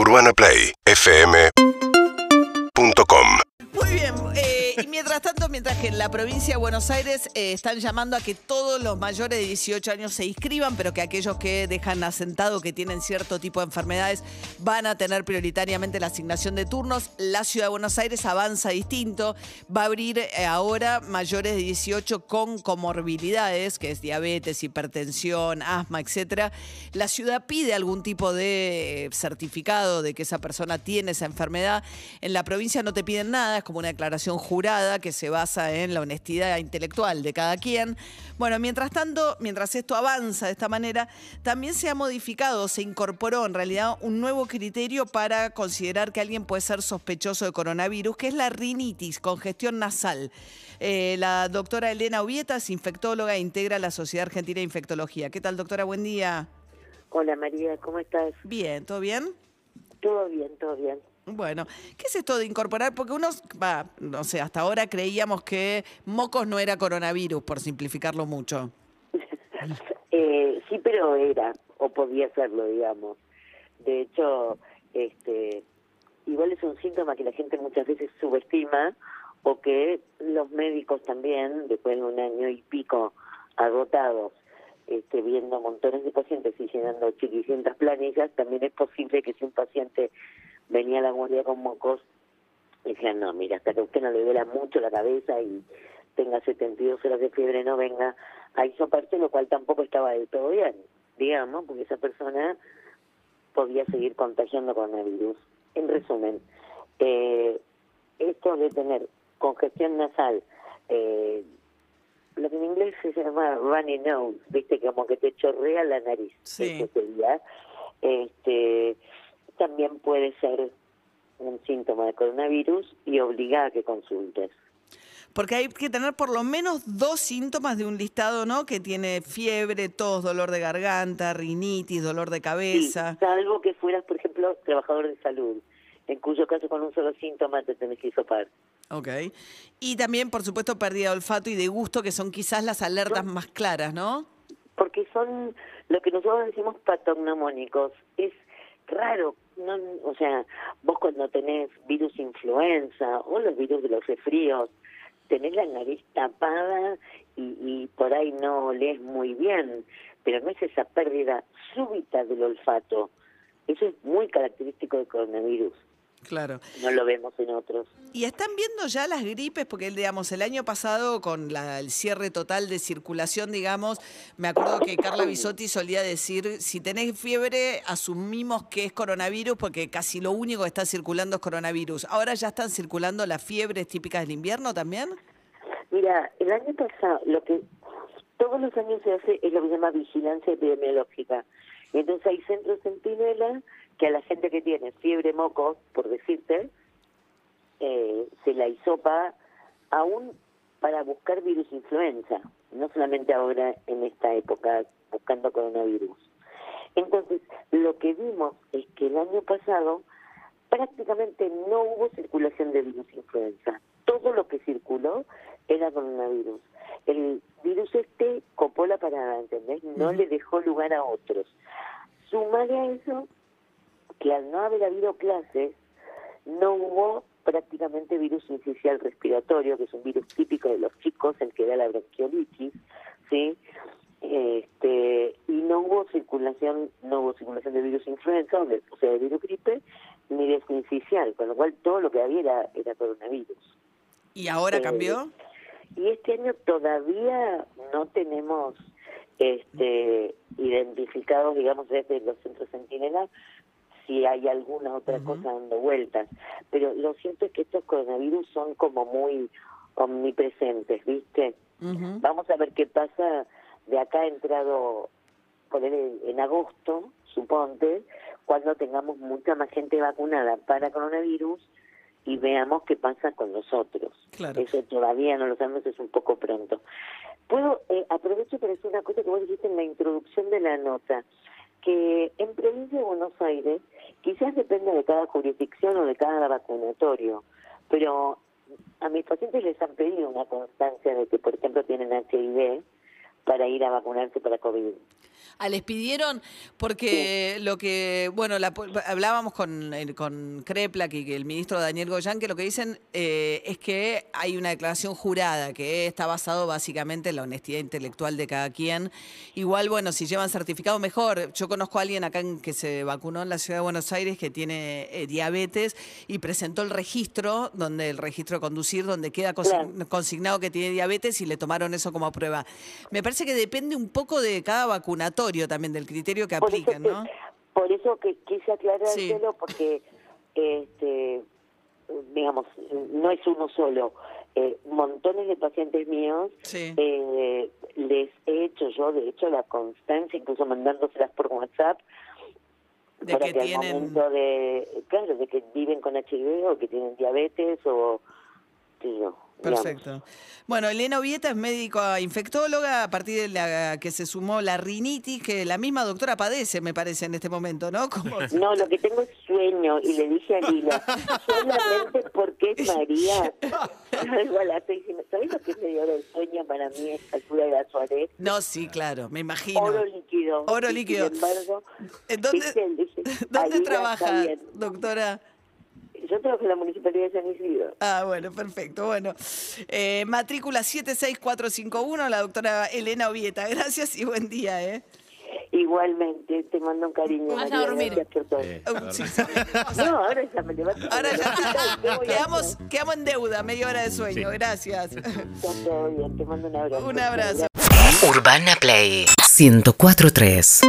UrbanaPlayFM.com y mientras tanto, mientras que en la provincia de Buenos Aires eh, están llamando a que todos los mayores de 18 años se inscriban, pero que aquellos que dejan asentado que tienen cierto tipo de enfermedades van a tener prioritariamente la asignación de turnos, la ciudad de Buenos Aires avanza distinto, va a abrir eh, ahora mayores de 18 con comorbilidades, que es diabetes, hipertensión, asma, etcétera. La ciudad pide algún tipo de eh, certificado de que esa persona tiene esa enfermedad. En la provincia no te piden nada, es como una declaración jurada que se basa en la honestidad intelectual de cada quien. Bueno, mientras tanto, mientras esto avanza de esta manera, también se ha modificado, se incorporó en realidad un nuevo criterio para considerar que alguien puede ser sospechoso de coronavirus, que es la rinitis, congestión nasal. Eh, la doctora Elena Ubietas, infectóloga, integra la Sociedad Argentina de Infectología. ¿Qué tal, doctora? Buen día. Hola María, ¿cómo estás? Bien, ¿todo bien? Todo bien, todo bien. Bueno, ¿qué es esto de incorporar? Porque uno, va, no sé, hasta ahora creíamos que mocos no era coronavirus, por simplificarlo mucho. Eh, sí, pero era, o podía serlo, digamos. De hecho, este, igual es un síntoma que la gente muchas veces subestima o que los médicos también, después de un año y pico agotados, este, viendo montones de pacientes y llenando chiquicientas planillas, también es posible que si un paciente venía la guardia con mocos, decían, no, mira, hasta que usted no le duela mucho la cabeza y tenga 72 horas de fiebre, no venga a hisoparse, lo cual tampoco estaba del todo bien, digamos, porque esa persona podía seguir contagiando coronavirus. En resumen, eh, esto de tener congestión nasal, eh, lo que en inglés se llama runny nose, viste, como que te chorrea la nariz, Sí. sería, este, también puede ser un síntoma de coronavirus y obliga a que consultes. Porque hay que tener por lo menos dos síntomas de un listado, ¿no? Que tiene fiebre, tos, dolor de garganta, rinitis, dolor de Sí, cabeza. salvo que fueras, por ejemplo, trabajador de salud, en cuyo caso con un solo síntoma te tenés que hisopar. Ok. Y también, por supuesto, pérdida de olfato y de gusto, que son quizás las alertas más claras, ¿no? porque son lo que nosotros decimos patognomónicos. Es raro, no, o sea, vos cuando tenés virus influenza o los virus de los resfríos, tenés la nariz tapada y, y por ahí no olés muy bien, pero no es esa pérdida súbita del olfato. Eso es muy característico del coronavirus. Claro. No lo vemos en otros. Y están viendo ya las gripes, porque digamos, el año pasado con la- el cierre total de circulación, digamos, me acuerdo que Carla Bisotti solía decir, si tenés fiebre, asumimos que es coronavirus, porque casi lo único que está circulando es coronavirus. Ahora ya están circulando las fiebres típicas del invierno también. Mira, el año pasado, lo que todos los años se hace es lo que se llama vigilancia epidemiológica. Entonces hay centros centinela que a la gente que tiene fiebre moco, por decirte, eh, se la hisopa aún para buscar virus influenza, no solamente ahora en esta época buscando coronavirus. Entonces, lo que vimos es que el año pasado prácticamente no hubo circulación de virus influenza. Todo lo que circuló era coronavirus. El virus este copó la parada, ¿entendés? No le dejó lugar a otros. Sumale a eso que al no haber habido clases, no hubo prácticamente virus incisional respiratorio, que es un virus típico de los chicos, el que da la bronquiolitis, ¿sí? Este, y no hubo circulación, no hubo circulación de virus influenza, o de- o sea, de virus gripe, ni de sincicial, con lo cual todo lo que había era, era coronavirus. ¿Y ahora Eh, cambió? Y este año todavía no tenemos este, identificados, digamos, desde los centros centinela, si hay alguna otra cosa dando vueltas. Pero lo cierto es que estos coronavirus son como muy omnipresentes, ¿viste? Vamos a ver qué pasa de acá entrado, poner en, en agosto, suponte, cuando tengamos mucha más gente vacunada para coronavirus y veamos qué pasa con los otros. Claro. Eso todavía no lo sabemos, es un poco pronto. Puedo, eh, aprovecho para decir una cosa que vos dijiste en la introducción de la nota, que en provincia de Buenos Aires, quizás depende de cada jurisdicción o de cada vacunatorio, pero a mis pacientes les han pedido una constancia de que, por ejemplo, tienen HIV para ir a vacunarse para COVID. Ah, les pidieron, porque lo que, bueno, la hablábamos con, eh, con Kreplak y que el ministro Daniel Goyán, que lo que dicen eh, es que hay una declaración jurada que está basado básicamente en la honestidad intelectual de cada quien. Igual, bueno, si llevan certificado, mejor. Yo conozco a alguien acá que se vacunó en la ciudad de Buenos Aires que tiene eh, diabetes y presentó el registro, donde el registro de conducir, donde queda consignado que tiene diabetes y le tomaron eso como prueba. Me parece que depende un poco de cada también, del criterio que Por eso, apliquen, que- ¿no? por eso que quise aclarártelo, Sí. porque, este, digamos, no es uno solo. Eh, montones de pacientes míos Sí. eh, les he hecho yo, de hecho, la constancia, incluso mandándoselas por WhatsApp, De para que que, tienen- al momento de, claro, de que viven con HIV o que tienen diabetes o, digamos. Perfecto. Bueno, Elena Ovieta es médico infectóloga a partir de la que se sumó la rinitis, que la misma doctora padece, me parece, en este momento, ¿no? Como- No, lo que tengo es sueño y le dije a Lila, solamente porque es María. ¿Sabés lo que es media hora de sueño para mí a esta altura de la Suárez? No, sí, claro, me imagino. Oro líquido. Oro líquido. Sin embargo, ¿En dónde- ¿viste? Dije, ¿Dónde Alila está trabaja, doctora? Yo trabajo en la Municipalidad de San Isidro. Ah, bueno, perfecto. Bueno, eh, matrícula 76451, la doctora Elena Ovieta. Gracias y buen día, ¿eh? Igualmente, te mando un cariño. Vaya a dormir. gracias por todo. Sí, claro. sí, sí. No, ahora ya me levanto. Ahora ya ¿Qué voy a quedamos, quedamos en deuda, media hora de sueño. Sí. Gracias. Está todo bien, te mando un abrazo. Un abrazo. Urbana Play 1043